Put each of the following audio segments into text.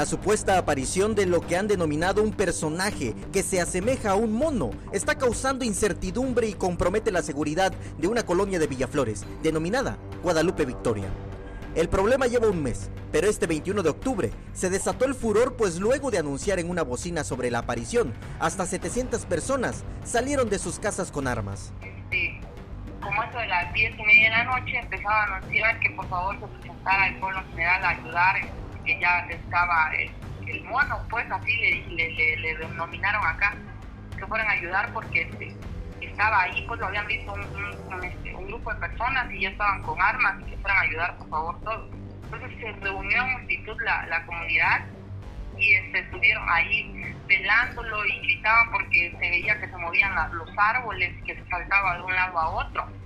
La supuesta aparición de lo que han denominado un personaje que se asemeja a un mono está causando incertidumbre y compromete la seguridad de una colonia de Villaflores, denominada Guadalupe Victoria. El problema lleva un mes, pero este 21 de octubre se desató el furor pues luego de anunciar en una bocina sobre la aparición, hasta 700 personas salieron de sus casas con armas. Este, como eso de las 10 y media de la noche a anunciar que por favor se presentara pueblo general a ayudar, que ya estaba el, el mono, pues así le, le, le, denominaron acá, que fueran a ayudar porque este, estaba ahí, pues lo habían visto un, un, este, grupo de personas y ya estaban con armas y que fueran a ayudar, por favor, todos. Entonces se reunió en multitud la, la comunidad y este, estuvieron ahí velándolo y gritaban porque se veía que se movían los árboles que se saltaba de un lado a otro.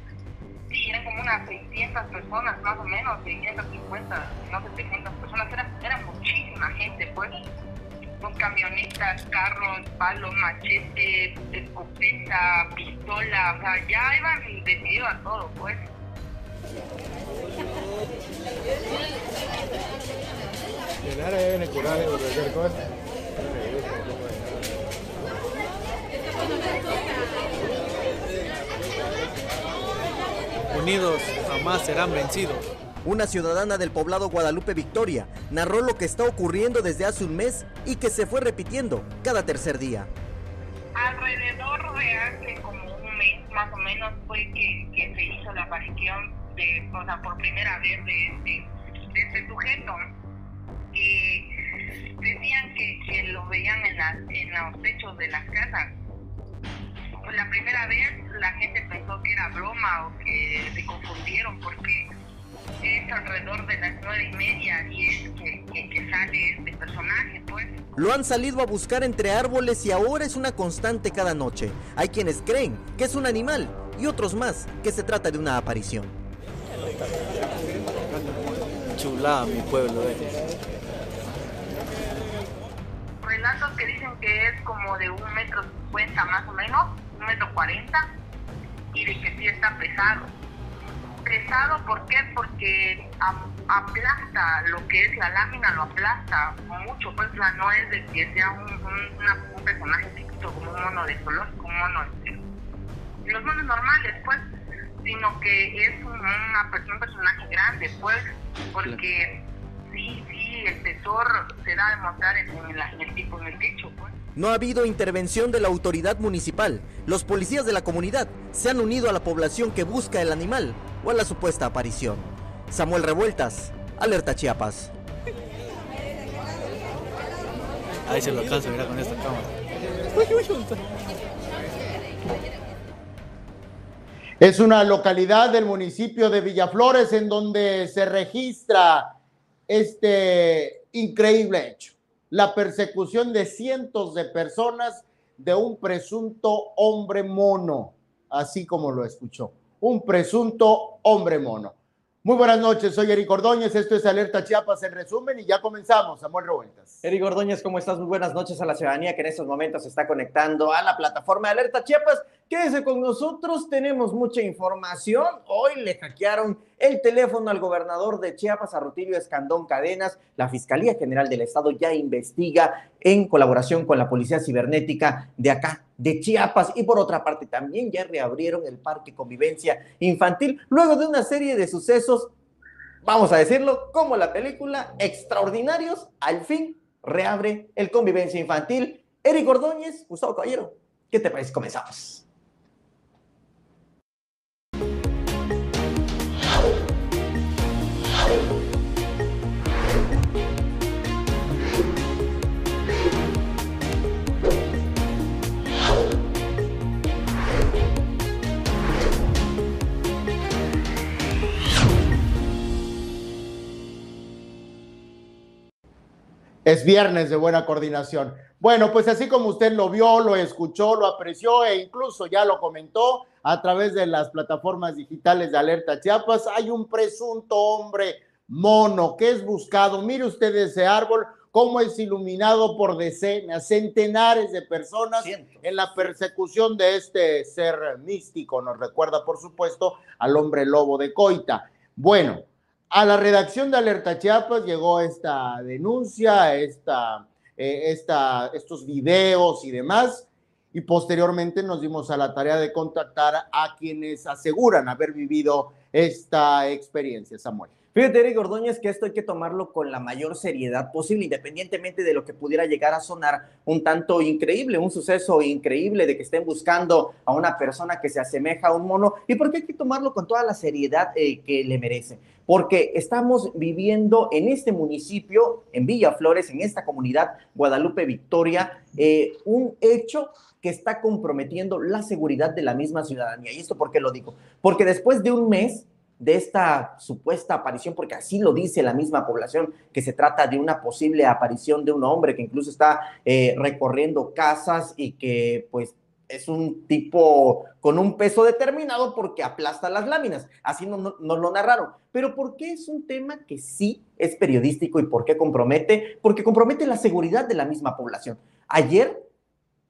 Sí, eran como unas 600 personas, más o menos, 650, no sé, 600 personas, era, era muchísima gente, pues con camionetas, carros, palos, machete, escopeta, pistola, o sea, ya iban decididos a todo, pues. Unidos jamás serán vencidos. Una ciudadana del poblado Guadalupe Victoria narró lo que está ocurriendo desde hace un mes y que se fue repitiendo cada tercer día. Alrededor de hace como un mes más o menos fue que, que se hizo la aparición de, o sea, por primera vez de, de, de este sujeto. Que decían que, que lo veían en, las, en los techos de las casas. Pues la primera vez la gente pensó que era broma o que se confundieron porque es alrededor de las nueve y media y es que, que, que, sale este personaje, pues. Lo han salido a buscar entre árboles y ahora es una constante cada noche. Hay quienes creen que es un animal y otros más que se trata de una aparición. Chulada mi pueblo, eh. Relatos que dicen que es como de un metro cincuenta más o menos, un metro cuarenta, y de que sí está pesado pesado, ¿por qué? Porque aplasta lo que es la lámina, lo aplasta mucho, pues la no es de que sea un, un, una, un personaje chiquito como un mono de zoológico, un mono de los monos normales, pues, sino que es un, una, un personaje grande, pues, porque sí, sí, el tesoro se da a demostrar en, en, la, en el tipo, en el techo, pues. No ha habido intervención de la autoridad municipal. Los policías de la comunidad se han unido a la población que busca el animal o a la supuesta aparición. Samuel Revueltas, Alerta Chiapas. Ahí se lo alcanza, mira con esta cámara. Es una localidad del municipio de Villaflores en donde se registra este increíble hecho la persecución de cientos de personas de un presunto hombre mono, así como lo escuchó, un presunto hombre mono. Muy buenas noches, soy Eric Ordóñez, esto es Alerta Chiapas en resumen y ya comenzamos, Samuel Revueltas. Eric Ordóñez, ¿cómo estás? Muy buenas noches a la ciudadanía que en estos momentos se está conectando a la plataforma de Alerta Chiapas. Quédese con nosotros, tenemos mucha información. Hoy le hackearon el teléfono al gobernador de Chiapas, a Rutilio Escandón Cadenas. La Fiscalía General del Estado ya investiga en colaboración con la Policía Cibernética de acá, de Chiapas. Y por otra parte, también ya reabrieron el Parque Convivencia Infantil luego de una serie de sucesos, vamos a decirlo, como la película Extraordinarios, al fin reabre el Convivencia Infantil. Eric Ordóñez, Gustavo Caballero, ¿qué te parece? Comenzamos. Es viernes de buena coordinación. Bueno, pues así como usted lo vio, lo escuchó, lo apreció e incluso ya lo comentó a través de las plataformas digitales de Alerta Chiapas, hay un presunto hombre mono que es buscado. Mire usted ese árbol, cómo es iluminado por decenas, centenares de personas Cientos. en la persecución de este ser místico. Nos recuerda, por supuesto, al hombre lobo de Coita. Bueno, A la redacción de Alerta Chiapas llegó esta denuncia, esta, eh, esta, estos videos y demás, y posteriormente nos dimos a la tarea de contactar a quienes aseguran haber vivido esta experiencia, Samuel. Fíjate, Eric Ordóñez, que esto hay que tomarlo con la mayor seriedad posible, independientemente de lo que pudiera llegar a sonar un tanto increíble, un suceso increíble de que estén buscando a una persona que se asemeja a un mono. ¿Y por qué hay que tomarlo con toda la seriedad eh, que le merece? Porque estamos viviendo en este municipio, en Villaflores, en esta comunidad Guadalupe Victoria, eh, un hecho que está comprometiendo la seguridad de la misma ciudadanía. ¿Y esto por qué lo digo? Porque después de un mes de esta supuesta aparición, porque así lo dice la misma población, que se trata de una posible aparición de un hombre que incluso está eh, recorriendo casas y que pues es un tipo con un peso determinado porque aplasta las láminas. Así nos no, no lo narraron. Pero ¿por qué es un tema que sí es periodístico y por qué compromete? Porque compromete la seguridad de la misma población. Ayer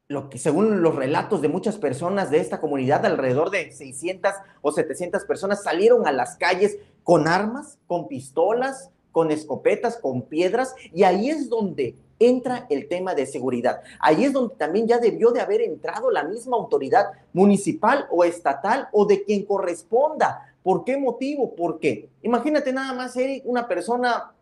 lo que según los relatos de muchas personas de esta comunidad, alrededor de 600 o 700 personas salieron a las calles con armas, con pistolas, con escopetas, con piedras, y ahí es donde entra el tema de seguridad. Ahí es donde también ya debió de haber entrado la misma autoridad municipal o estatal o de quien corresponda. ¿Por qué motivo? Porque imagínate nada más, Eric, una persona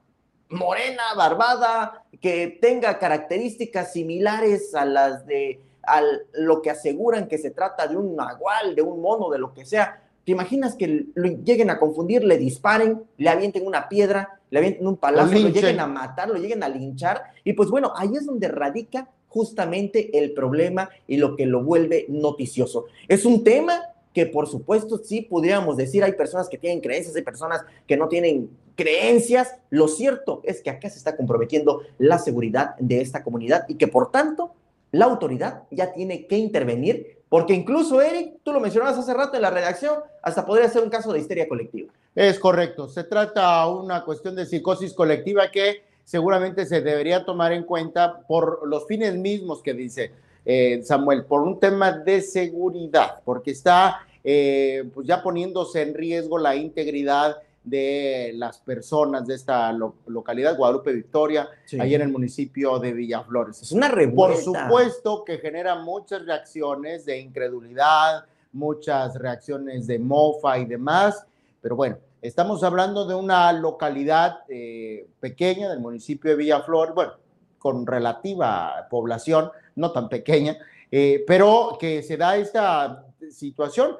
morena, barbada, que tenga características similares a las de a lo que aseguran que se trata de un nahual, de un mono, de lo que sea. ¿Te imaginas que lo lleguen a confundir, le disparen, le avienten una piedra, le avienten un palazo, lo lleguen a matar, lo lleguen a linchar? Y pues bueno, ahí es donde radica justamente el problema y lo que lo vuelve noticioso. Es un tema que por supuesto sí podríamos decir, hay personas que tienen creencias, hay personas que no tienen creencias. Lo cierto es que acá se está comprometiendo la seguridad de esta comunidad y que por tanto la autoridad ya tiene que intervenir, porque incluso, Eric, tú lo mencionabas hace rato en la redacción, hasta podría ser un caso de histeria colectiva. Es correcto, se trata de una cuestión de psicosis colectiva que seguramente se debería tomar en cuenta por los fines mismos que dice eh, Samuel, por un tema de seguridad, porque está eh, pues ya poniéndose en riesgo la integridad de las personas de esta localidad, Guadalupe Victoria, ahí en el municipio de Villaflores. Es una revuelta. Por supuesto que genera muchas reacciones de incredulidad, muchas reacciones de mofa y demás, pero bueno, estamos hablando de una localidad eh, pequeña del municipio de Villaflores, bueno, con relativa población, no tan pequeña, eh, pero que se da esta situación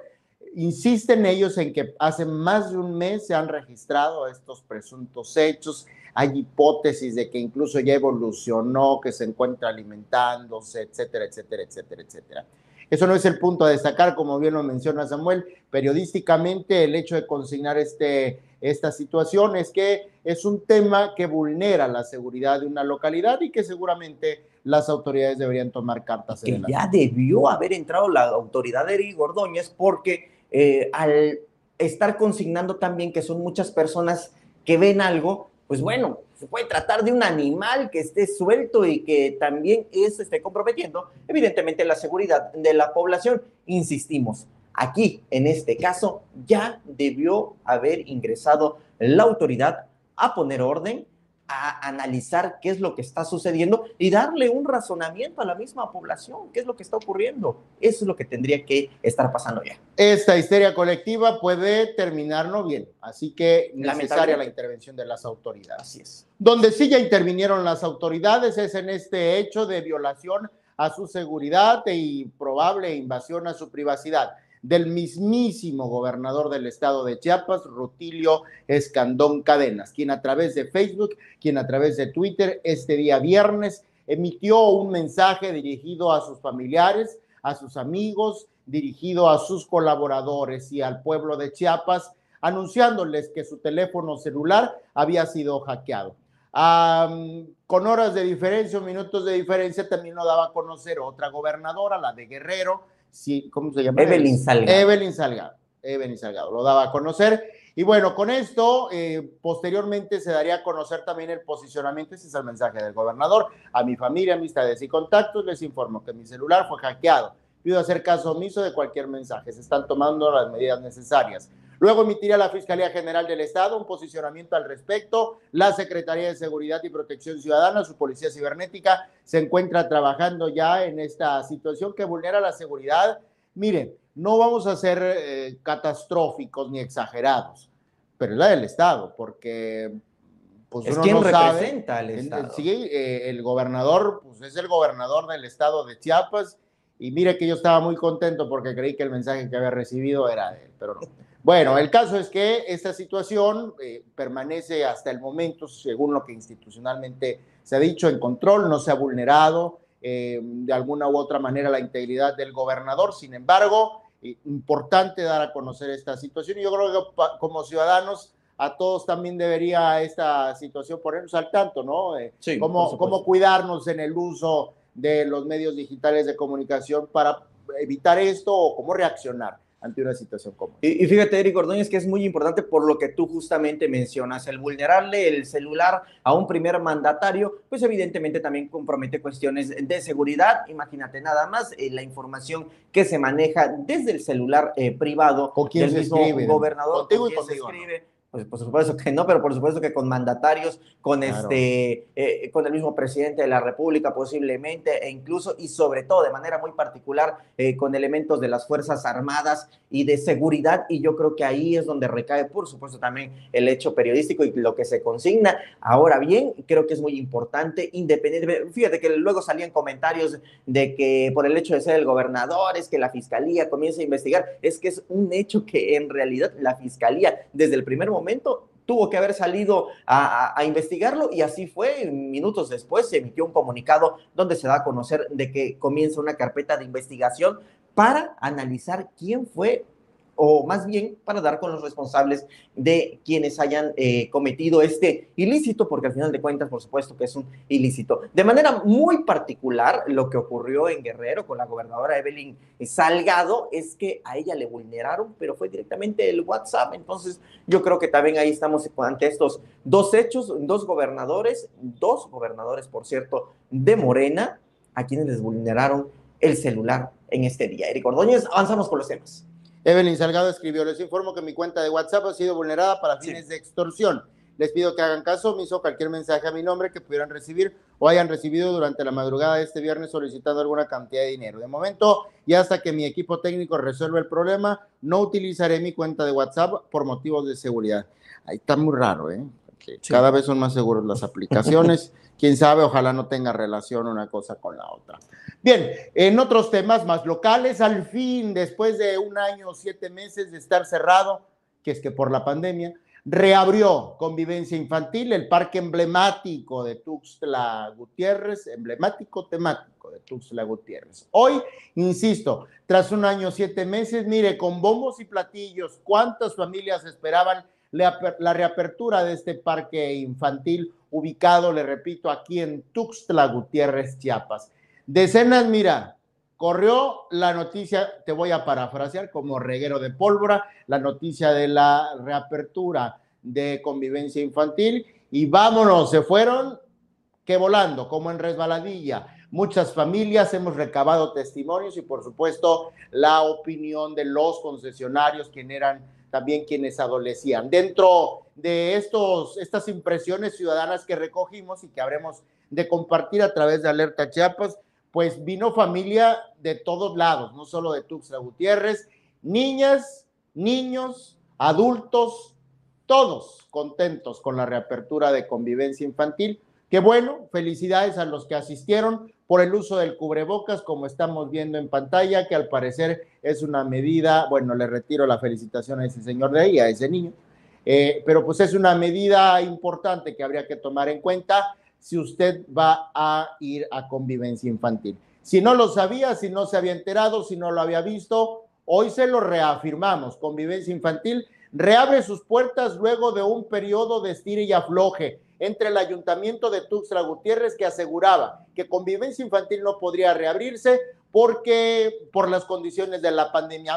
insisten ellos en que hace más de un mes se han registrado estos presuntos hechos. Hay hipótesis de que incluso ya evolucionó, que se encuentra alimentándose, etcétera, etcétera, etcétera, etcétera. Eso no es el punto a destacar, como bien lo menciona Samuel. Periodísticamente, el hecho de consignar este, esta situación es que es un tema que vulnera la seguridad de una localidad y que seguramente las autoridades deberían tomar cartas en que Ya debió haber entrado la autoridad de Eric Ordóñez porque eh, al estar consignando también que son muchas personas que ven algo, pues bueno, se puede tratar de un animal que esté suelto y que también eso esté comprometiendo, evidentemente, la seguridad de la población. Insistimos, aquí, en este caso, ya debió haber ingresado la autoridad a poner orden a analizar qué es lo que está sucediendo y darle un razonamiento a la misma población, qué es lo que está ocurriendo. Eso es lo que tendría que estar pasando ya. Esta histeria colectiva puede terminar no bien, así que necesaria la intervención de las autoridades. Así es. Donde sí ya intervinieron las autoridades es en este hecho de violación a su seguridad y probable invasión a su privacidad del mismísimo gobernador del estado de Chiapas, Rutilio Escandón Cadenas, quien a través de Facebook, quien a través de Twitter este día viernes emitió un mensaje dirigido a sus familiares, a sus amigos, dirigido a sus colaboradores y al pueblo de Chiapas, anunciándoles que su teléfono celular había sido hackeado. con horas de diferencia o minutos de diferencia también lo daba a conocer otra gobernadora, la de Guerrero, ¿cómo se llama? Evelyn Salgado. Evelyn Salgado. Evelyn Salgado, lo daba a conocer. Y bueno, con esto, eh, posteriormente se daría a conocer también el posicionamiento, ese es el mensaje del gobernador. A mi familia, amistades y contactos les informo que mi celular fue hackeado. Pido hacer caso omiso de cualquier mensaje. Se están tomando las medidas necesarias. Luego emitiría la Fiscalía General del Estado un posicionamiento al respecto. La Secretaría de Seguridad y Protección Ciudadana, su Policía Cibernética, se encuentra trabajando ya en esta situación que vulnera la seguridad. Miren, no vamos a ser eh, catastróficos ni exagerados, pero es la del Estado, porque pues es quien representa al Estado. Sí, eh, el gobernador, pues es el gobernador del Estado de Chiapas, y mire que yo estaba muy contento porque creí que el mensaje que había recibido era de él, pero no. Bueno, el caso es que esta situación eh, permanece hasta el momento, según lo que institucionalmente se ha dicho, en control, no se ha vulnerado eh, de alguna u otra manera la integridad del gobernador. Sin embargo, eh, importante dar a conocer esta situación y yo creo que como ciudadanos a todos también debería esta situación ponernos al tanto, ¿no? sí, cómo, cómo cuidarnos en el uso de los medios digitales de comunicación para evitar esto o cómo reaccionar ante una situación como y, y, fíjate, Eric Ordóñez, que es muy importante por lo que tú justamente mencionas, el vulnerarle el celular a un primer mandatario, pues evidentemente también compromete cuestiones de seguridad. Imagínate nada más eh, la información que se maneja desde el celular eh, privado ¿Con quién del mismo escribe, gobernador, contigo y contigo, se escribe, pues por supuesto que no, pero por supuesto que con mandatarios, con claro. este, eh, con el mismo presidente de la República posiblemente, e incluso y sobre todo de manera muy particular eh, con elementos de las Fuerzas Armadas y de seguridad, y yo creo que ahí es donde recae, por supuesto, también el hecho periodístico y lo que se consigna. Ahora bien, creo que es muy importante, independiente, fíjate que luego salían comentarios de que por el hecho de ser el gobernador, es que la fiscalía comienza a investigar, es que es un hecho que en realidad la fiscalía desde el primer momento momento tuvo que haber salido a, a, investigarlo y así fue. Minutos después se emitió un comunicado donde se da a conocer de que comienza una carpeta de investigación para analizar quién fue o más bien para dar con los responsables de quienes hayan eh, cometido este ilícito, porque al final de cuentas, por supuesto que es un ilícito. De manera muy particular, lo que ocurrió en Guerrero con la gobernadora Evelyn Salgado es que a ella le vulneraron, pero fue directamente el WhatsApp. Entonces, yo creo que también ahí estamos ante estos dos hechos, dos gobernadores, dos gobernadores, por cierto, de Morena, a quienes les vulneraron el celular en este día. Eric Ordóñez, avanzamos con los temas. Evelyn Salgado escribió, les informo que mi cuenta de WhatsApp ha sido vulnerada para fines sí. de extorsión. Les pido que hagan caso omiso cualquier mensaje a mi nombre que pudieran recibir o hayan recibido durante la madrugada de este viernes solicitando alguna cantidad de dinero. De momento, y hasta que mi equipo técnico resuelva el problema, no utilizaré mi cuenta de WhatsApp por motivos de seguridad. Ahí está muy raro, ¿eh? Sí. Cada vez son más seguros las aplicaciones. Quién sabe, ojalá no tenga relación una cosa con la otra. Bien, en otros temas más locales, al fin, después de un año o siete meses de estar cerrado, que es que por la pandemia, reabrió convivencia infantil, el parque emblemático de Tuxtla Gutiérrez, emblemático temático de Tuxtla Gutiérrez. Hoy, insisto, tras un año, siete meses, mire, con bombos y platillos, cuántas familias esperaban la, reapertura de este parque infantil ubicado, le repito, aquí en Tuxtla Gutiérrez, Chiapas. Decenas, mira, corrió la noticia, te voy a parafrasear como reguero de pólvora, la noticia de la reapertura de convivencia infantil y vámonos, se fueron que volando, como en resbaladilla. Muchas familias hemos recabado testimonios y por supuesto la opinión de los concesionarios, quienes eran también quienes adolecían. Dentro de estos, estas impresiones ciudadanas que recogimos y que habremos de compartir a través de Alerta Chiapas, pues vino familia de todos lados, no solo de Tuxtla Gutiérrez, niñas, niños, adultos, todos contentos con la reapertura de convivencia infantil. Qué bueno, felicidades a los que asistieron por el uso del cubrebocas, como estamos viendo en pantalla, que al parecer es una medida, bueno, le retiro la felicitación a ese señor de ahí, a ese niño, eh, pero pues es una medida importante que habría que tomar en cuenta si usted va a ir a convivencia infantil. Si no lo sabía, si no se había enterado, si no lo había visto, hoy se lo reafirmamos. Convivencia infantil reabre sus puertas luego de un periodo de estire y afloje entre el ayuntamiento de Tuxtla Gutiérrez que aseguraba que convivencia infantil no podría reabrirse porque por las condiciones de la pandemia,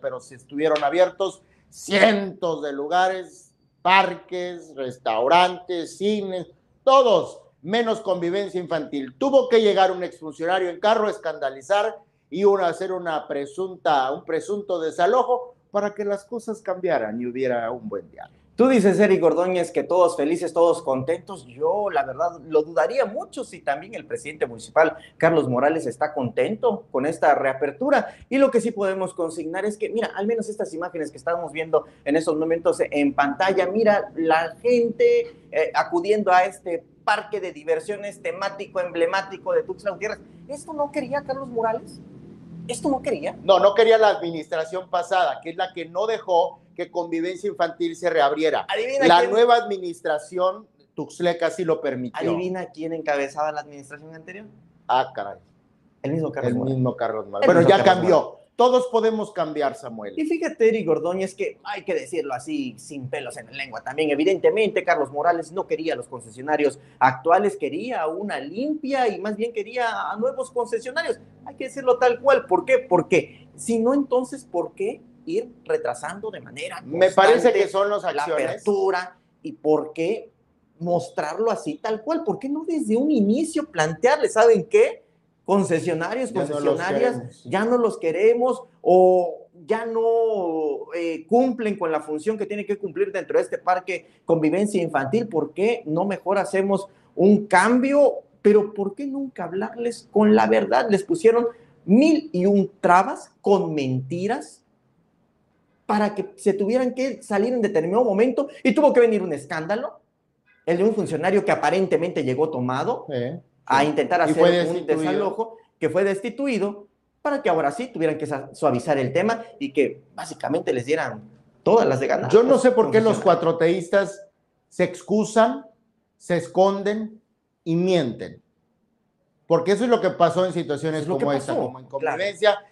pero si estuvieron abiertos cientos de lugares, parques, restaurantes, cines, todos menos convivencia infantil. Tuvo que llegar un exfuncionario en carro, escandalizar y hacer una presunta, un presunto desalojo, para que las cosas cambiaran y hubiera un buen diálogo. Tú dices, Eric Ordóñez, que todos felices, todos contentos. Yo, la verdad, lo dudaría mucho si también el presidente municipal, Carlos Morales, está contento con esta reapertura. Y lo que sí podemos consignar es que, mira, al menos estas imágenes que estamos viendo en estos momentos en pantalla, mira la gente eh, acudiendo a este parque de diversiones temático, emblemático de Tuxtla Gutiérrez. ¿Esto no quería Carlos Morales? ¿Esto no quería? No, no quería la administración pasada, que es la que no dejó que convivencia infantil se reabriera. Adivina la quién- nueva administración Tuxleca sí lo permitió. ¿Adivina quién encabezaba la administración anterior? Ah, caray. El mismo Carlos el mismo Carlos. El Bueno, ya Carlos cambió. Todos podemos cambiar, Samuel. Y fíjate, Eric Ordóñez, que hay que decirlo así, sin pelos en la lengua también. Evidentemente, Carlos Morales no quería a los concesionarios actuales, quería una limpia y más bien quería a nuevos concesionarios. Hay que decirlo tal cual. ¿Por qué? Porque si no, entonces, ¿por qué ir retrasando de manera Me parece que son las la acciones. apertura y por qué mostrarlo así tal cual? ¿Por qué no desde un inicio plantearle, ¿saben qué? Concesionarios, Ya concesionarias, ya no los queremos o ya no eh, cumplen con la función que tienen que cumplir dentro de este parque convivencia infantil. ¿Por qué no mejor hacemos un cambio? Pero ¿por qué nunca hablarles con la verdad? Les pusieron mil y un trabas con mentiras para que se tuvieran que salir en determinado momento y tuvo que venir un escándalo, el de un funcionario que aparentemente llegó tomado a intentar hacer un desalojo, que fue destituido, para que ahora sí tuvieran que suavizar el tema y que básicamente les dieran todas las de ganar. Yo no sé por qué los cuatroteístas se excusan, se esconden y mienten. Porque eso es lo que pasó en situaciones Es como esta, como en claro.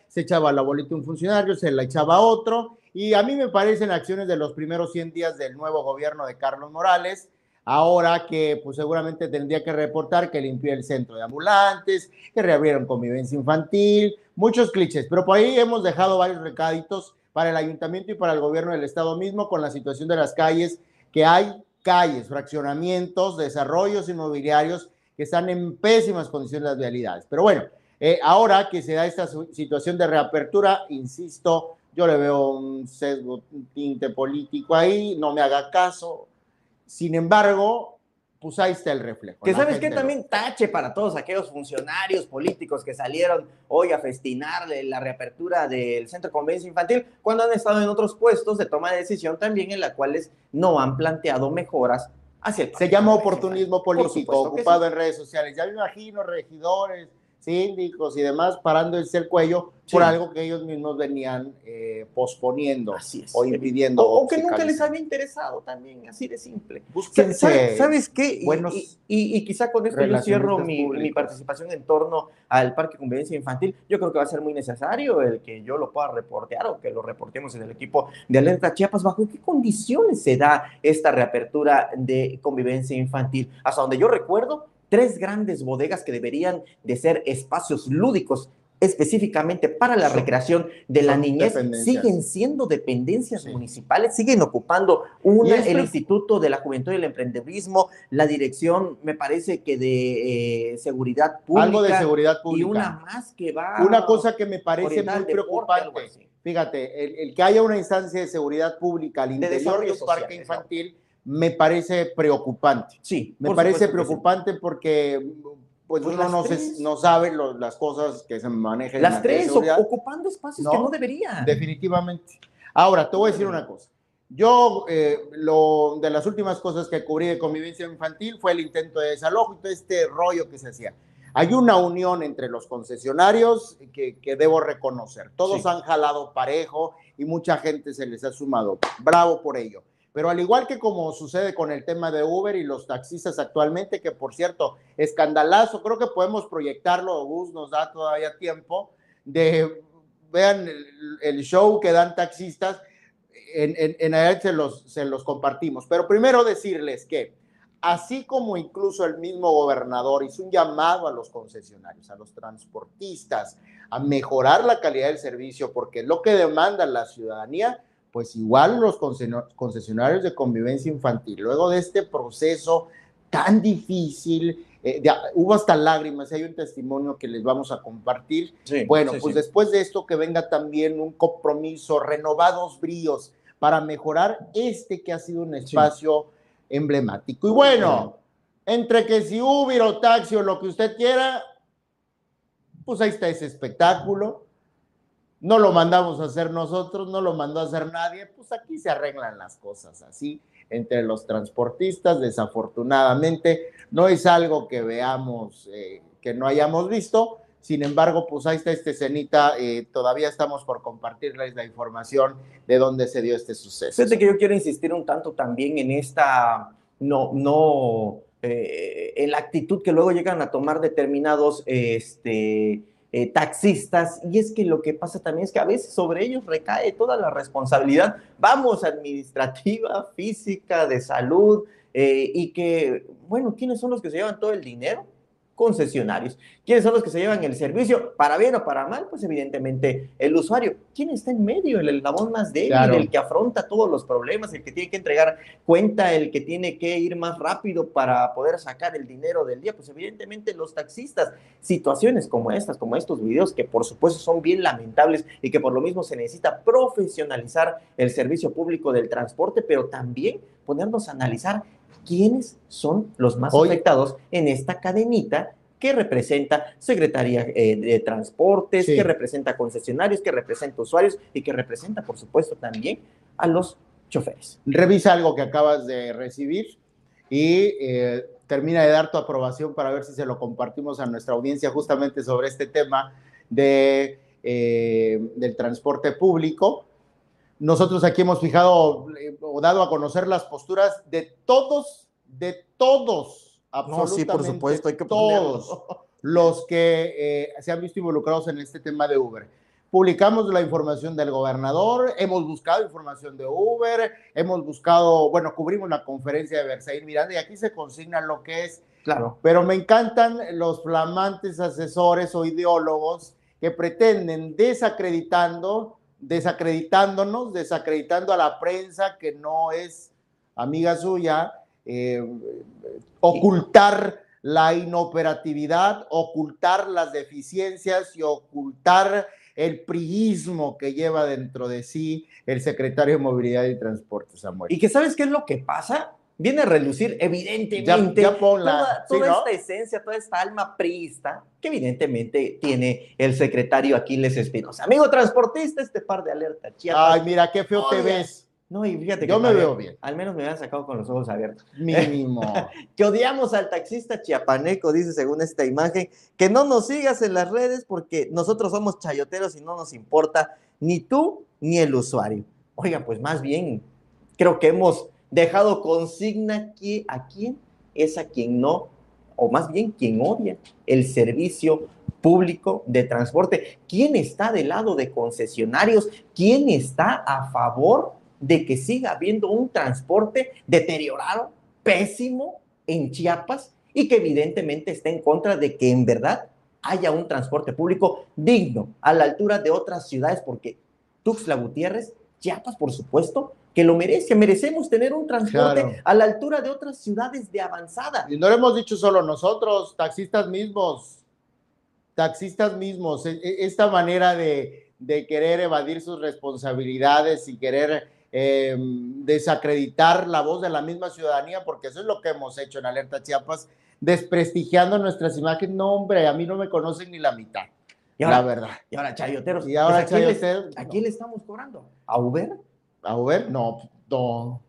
se echaba la bolita un funcionario, se la echaba a otro, y a mí me parecen acciones de los primeros 100 días del nuevo gobierno de Carlos Morales, ahora que pues seguramente tendría que reportar que limpió el centro de ambulantes, que reabrieron convivencia infantil, muchos clichés, pero por ahí hemos dejado varios recaditos para el ayuntamiento y para el gobierno del estado mismo con la situación de las calles, que hay calles, fraccionamientos, desarrollos inmobiliarios que están en pésimas condiciones las vialidades. Pero bueno, eh, ahora que se da esta situación de reapertura, insisto, yo le veo un sesgo, un tinte político ahí, no me haga caso. Sin embargo, pues ahí está el reflejo. Que sabes que también tache para todos aquellos funcionarios políticos que salieron hoy a festinar la reapertura del centro de convivencia infantil cuando han estado en otros puestos de toma de decisión también en las cuales no han planteado mejoras hacia el Se llama oportunismo político, ocupado sí. en redes sociales. Ya me imagino regidores, síndicos y demás parándose el cuello Sí. por algo que ellos mismos venían eh, posponiendo o impidiendo. O, o que nunca les había interesado también, así de simple. Búsquense ¿Sabes, ¿Sabes qué? Y, buenos y, y- y quizá con esto yo cierro mi, mi participación en torno al Parque Convivencia Infantil. Yo creo que va a ser muy necesario el que yo lo pueda reportear o que lo reportemos en el equipo de Alerta Chiapas. ¿Bajo qué condiciones se da esta reapertura de convivencia infantil? Hasta donde yo recuerdo, tres grandes bodegas que deberían de ser espacios lúdicos específicamente para la recreación de la son niñez siguen siendo dependencias Sí. municipales, siguen ocupando una, Y el Instituto de la Juventud y el Emprendedurismo, la dirección, me parece que de eh, seguridad pública. algo de seguridad Y pública. una más que va. Una cosa que me parece muy preocupante. Fíjate, el, el que haya una instancia de seguridad pública al De interior desarrollo del parque social, infantil me parece preocupante. Sí, Me parece sí. preocupante porque pues, Pues uno no, se- tres. no sabe lo- las cosas que se manejan. Las tres, ocupando espacios que No, no deberían. Definitivamente. Ahora, te voy a decir una cosa. Yo, eh, lo, de las últimas cosas que cubrí de convivencia infantil fue el intento de desalojo y todo este rollo que se hacía. Hay una unión entre los concesionarios que, que debo reconocer. Todos Sí. han jalado parejo y mucha gente se les ha sumado. Bravo por ello. Pero al igual que como sucede con el tema de Uber y los taxistas actualmente, que por cierto, escandalazo, creo que podemos proyectarlo, Gus nos da todavía tiempo, de, vean el, el show que dan taxistas, en, en, en se los, se los compartimos. Pero primero decirles que así como incluso el mismo gobernador hizo un llamado a los concesionarios, a los transportistas, a mejorar la calidad del servicio, porque es lo que demanda la ciudadanía, pues igual los concesio- concesionarios de convivencia infantil, luego de este proceso tan difícil, eh, de- hubo hasta lágrimas, hay un testimonio que les vamos a compartir. Sí, Bueno, sí, pues sí. después de esto que venga también un compromiso, renovados bríos para mejorar este que ha sido un espacio emblemático. Y bueno, entre que si Uber o taxi o lo que usted quiera, pues ahí está ese espectáculo. No lo mandamos a hacer nosotros, no lo mandó a hacer nadie, pues aquí se arreglan las cosas así entre los transportistas, desafortunadamente, no es algo que veamos, eh, que no hayamos visto, sin embargo, pues ahí está esta escenita, eh, todavía estamos por compartirles la información de dónde se dio este suceso. Fíjate que yo quiero insistir un tanto también en esta, no, no, eh, en la actitud que luego llegan a tomar determinados este, eh, taxistas, y es que lo que pasa también es que a veces sobre ellos recae toda la responsabilidad, vamos, administrativa, física, de salud, eh, y que, bueno, ¿quiénes son los que se llevan todo el dinero? Concesionarios. ¿Quiénes son los que se llevan el servicio? Para bien o para mal, pues evidentemente el usuario. ¿Quién está en medio? El eslabón más débil, Claro. el que afronta todos los problemas, el que tiene que entregar cuenta, el que tiene que ir más rápido para poder sacar el dinero del día. Pues evidentemente los taxistas. Situaciones como estas, como estos videos, que por supuesto son bien lamentables y que por lo mismo se necesita profesionalizar el servicio público del transporte, pero también ponernos a analizar quiénes son los más afectados en esta cadenita que representa Secretaría eh, de Transportes, Sí. que representa concesionarios, que representa usuarios y que representa, por supuesto, también a los choferes. Revisa algo que acabas de recibir y eh, termina de dar tu aprobación para ver si se lo compartimos a nuestra audiencia justamente sobre este tema de, eh, del transporte público. Nosotros aquí hemos fijado eh, o dado a conocer las posturas de todos, de todos, absolutamente todos los que eh, se han visto involucrados en este tema de Uber. Publicamos la información del gobernador, hemos buscado información de Uber, hemos buscado, bueno, cubrimos la conferencia de Versailles Miranda y aquí se consigna lo que es, Claro. pero me encantan los flamantes asesores o ideólogos que pretenden desacreditando, desacreditándonos, desacreditando a la prensa que no es amiga suya, eh, ocultar la inoperatividad, ocultar las deficiencias y ocultar el priismo que lleva dentro de sí el secretario de Movilidad y Transporte, Samuel. Y que sabes qué es lo que pasa? Viene a relucir evidentemente Ya- ya ponla, toda, sí, toda ¿no? esta esencia, toda esta alma priista que evidentemente tiene el secretario Aquiles Espinosa. Amigo transportista, este par de alerta Chiapas. Ay, mira, qué feo te ves. No, y fíjate Yo que me veo bien. Al menos me habían sacado con los ojos abiertos. Mínimo. Que odiamos al taxista chiapaneco, dice según esta imagen. Que no nos sigas en las redes porque nosotros somos chayoteros y no nos importa ni tú ni el usuario. Oiga, pues más bien, creo que hemos dejado consigna a quién es a quien no, o más bien quien odia el servicio público de transporte. ¿Quién está del lado de concesionarios? ¿Quién está a favor de que siga habiendo un transporte deteriorado, pésimo en Chiapas y que evidentemente está en contra de que en verdad haya un transporte público digno a la altura de otras ciudades? Porque Tuxtla Gutiérrez, Chiapas, por supuesto, que lo merece. Merecemos tener un transporte Claro. a la altura de otras ciudades de avanzada. Y no lo hemos dicho solo nosotros, taxistas mismos, taxistas mismos, e- e- esta manera de, de querer evadir sus responsabilidades y querer eh, desacreditar la voz de la misma ciudadanía, porque eso es lo que hemos hecho en Alerta Chiapas, desprestigiando nuestras imágenes. No, hombre, a mí no me conocen ni la mitad, Y ahora, la verdad. y ahora chayoteros. Y ahora, pues, ¿a, quién le- chayoteros, ¿a quién le estamos cobrando? ¿A Uber? A ver, no, no.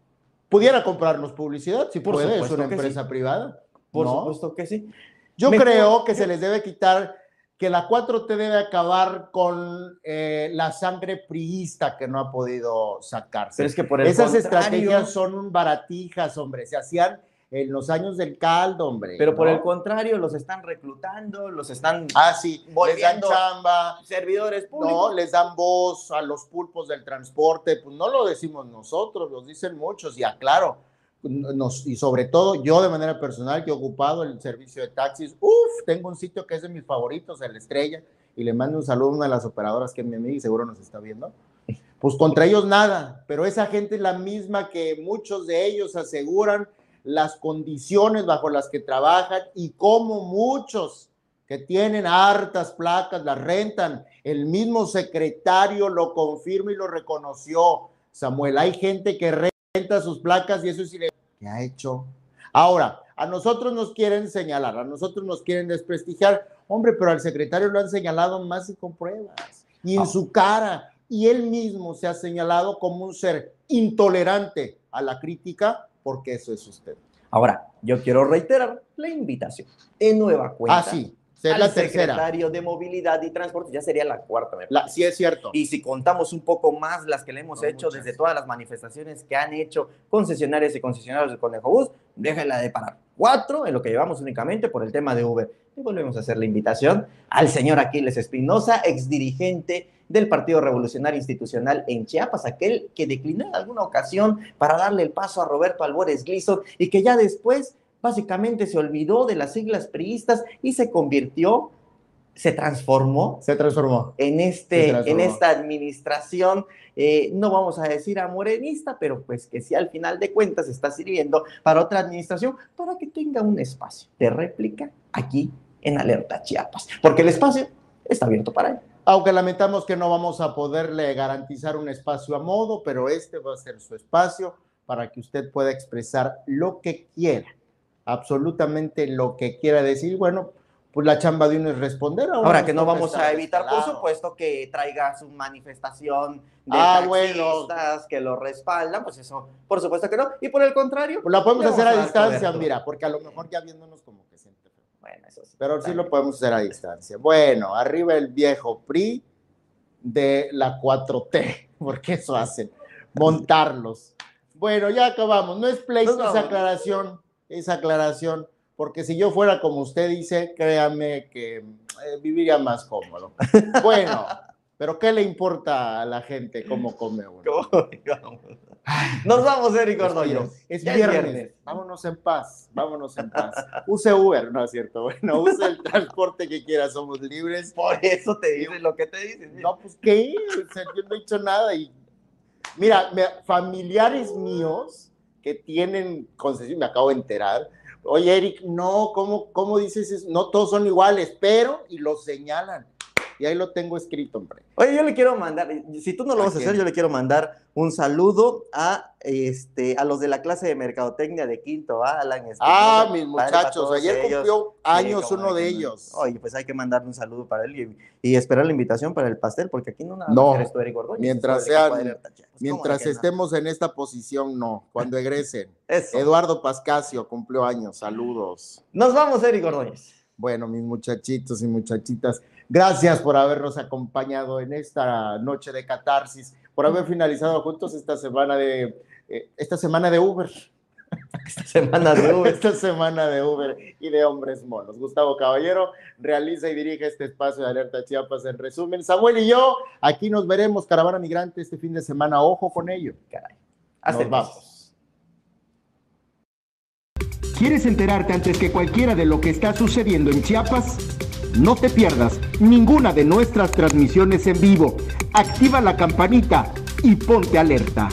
Pudiera comprarnos publicidad, si Por puede, es una sí. empresa privada. Por ¿no? supuesto que sí. Yo creo que se les debe quitar, que la 4T debe acabar con eh, la sangre priista que no ha podido sacarse. Pero es que por el Esas estrategias son baratijas, hombre, se hacían en los años del caldo, hombre. Pero por ¿no? el contrario, los están reclutando, los están Ah, sí, les dan chamba, servidores públicos. no, les dan voz a los pulpos del transporte, pues no lo decimos nosotros, lo dicen muchos, y aclaro, nos, y sobre todo yo de manera personal que he ocupado el servicio de taxis, uff, tengo un sitio que es de mis favoritos, el Estrella, y le mando un saludo a una de las operadoras que es mi amiga y seguro nos está viendo. Pues contra ellos nada, pero esa gente es la misma que muchos de ellos aseguran las condiciones bajo las que trabajan y cómo muchos que tienen hartas placas las rentan. El mismo secretario lo confirma y lo reconoció. Samuel, hay gente que renta sus placas y eso es ilegal. ¿Qué ha hecho? Ahora, a nosotros nos quieren señalar, a nosotros nos quieren desprestigiar. Hombre, pero al secretario lo han señalado más y con pruebas. Y en su cara. Y él mismo se ha señalado como un ser intolerante a la crítica, porque eso es usted. Ahora, yo quiero reiterar la invitación. En nueva cuenta. Ah, sí. Es al la tercera. secretario de Movilidad y Transporte, ya sería la cuarta. me La- sí, es cierto. Y si contamos un poco más las que le hemos hecho muchas. desde todas las manifestaciones que han hecho concesionarios y concesionarios del Conejo Bus, déjenla de parar. Cuatro en lo que llevamos únicamente por el tema de Uber. Y volvemos a hacer la invitación al señor Aquiles Espinosa, exdirigente del Partido Revolucionario Institucional en Chiapas, aquel que declinó en alguna ocasión para darle el paso a Roberto Albores Gleason y que ya después básicamente se olvidó de las siglas priistas y se convirtió, se transformó Se transformó. en, este, transformó. en esta administración, eh, no vamos a decir a morenista, pero pues que sí al final de cuentas está sirviendo para otra administración, para que tenga un espacio de réplica aquí en Alerta Chiapas, porque el espacio está abierto para él. Aunque lamentamos que no vamos a poderle garantizar un espacio a modo, pero este va a ser su espacio para que usted pueda expresar lo que quiera, absolutamente lo que quiera decir. Bueno, pues la chamba de uno es responder. Ahora nos que no vamos a evitar, por supuesto, que traiga su manifestación de Ah, bueno. que lo respaldan, pues eso, por supuesto que no. Y por el contrario, Pues la podemos hacer a dar distancia, mira, porque a lo mejor ya viéndonos como que feo. Bueno, eso sí. Pero sí lo podemos hacer a distancia. Bueno, arriba el viejo PRI de la 4T, porque eso hacen, montarlos. Bueno, ya acabamos. No es pleito, Nos es vamos. aclaración, es aclaración, porque si yo fuera como usted dice, créame que eh, viviría más cómodo. Bueno, pero ¿qué le importa a la gente cómo come uno? ¿Cómo? Nos vamos, Eric Ordóñez. Es Ya viernes. Vámonos en paz, vámonos en paz. Use Uber, ¿no es cierto? Bueno, use el transporte que quiera, somos libres. Por eso te dicen lo que te dicen. No, pues qué, o sea, yo no he hecho nada y mira, familiares míos que tienen concesión, me acabo de enterar. Oye, Eric, no, ¿cómo, cómo dices eso? No todos son iguales, pero y lo señalan. Y ahí lo tengo escrito, hombre. Oye, yo le quiero mandar, si tú no lo ¿A vas a hacer, yo le quiero mandar un saludo a, este, a los de la clase de mercadotecnia de quinto, ¿ah? Alan. Espinosa, Ah, mis muchachos, ayer ellos. cumplió años uno no, de ellos. Oye, pues hay que mandarle un saludo para él y, y esperar la invitación para el pastel, porque aquí no nada No, eres tú, Eric mientras sean-. ¿Cómo Mientras no? estemos en esta posición, no. Cuando egresen. Eso. Eduardo Pascasio cumplió años, saludos. Nos vamos, Eric Ordóñez. Bueno, mis muchachitos y muchachitas, gracias por habernos acompañado en esta noche de catarsis, por haber finalizado juntos esta semana de eh, esta semana de Uber, Esta semana de Uber. esta semana de Uber y de hombres monos. Gustavo Caballero realiza y dirige este espacio de Alerta Chiapas. En resumen, Samuel y yo aquí nos veremos Caravana Migrante este fin de semana. Ojo con ello. Caray. Hasta Nos vamos. ¿Quieres enterarte antes que cualquiera de lo que está sucediendo en Chiapas? No te pierdas ninguna de nuestras transmisiones en vivo. Activa la campanita y ponte alerta.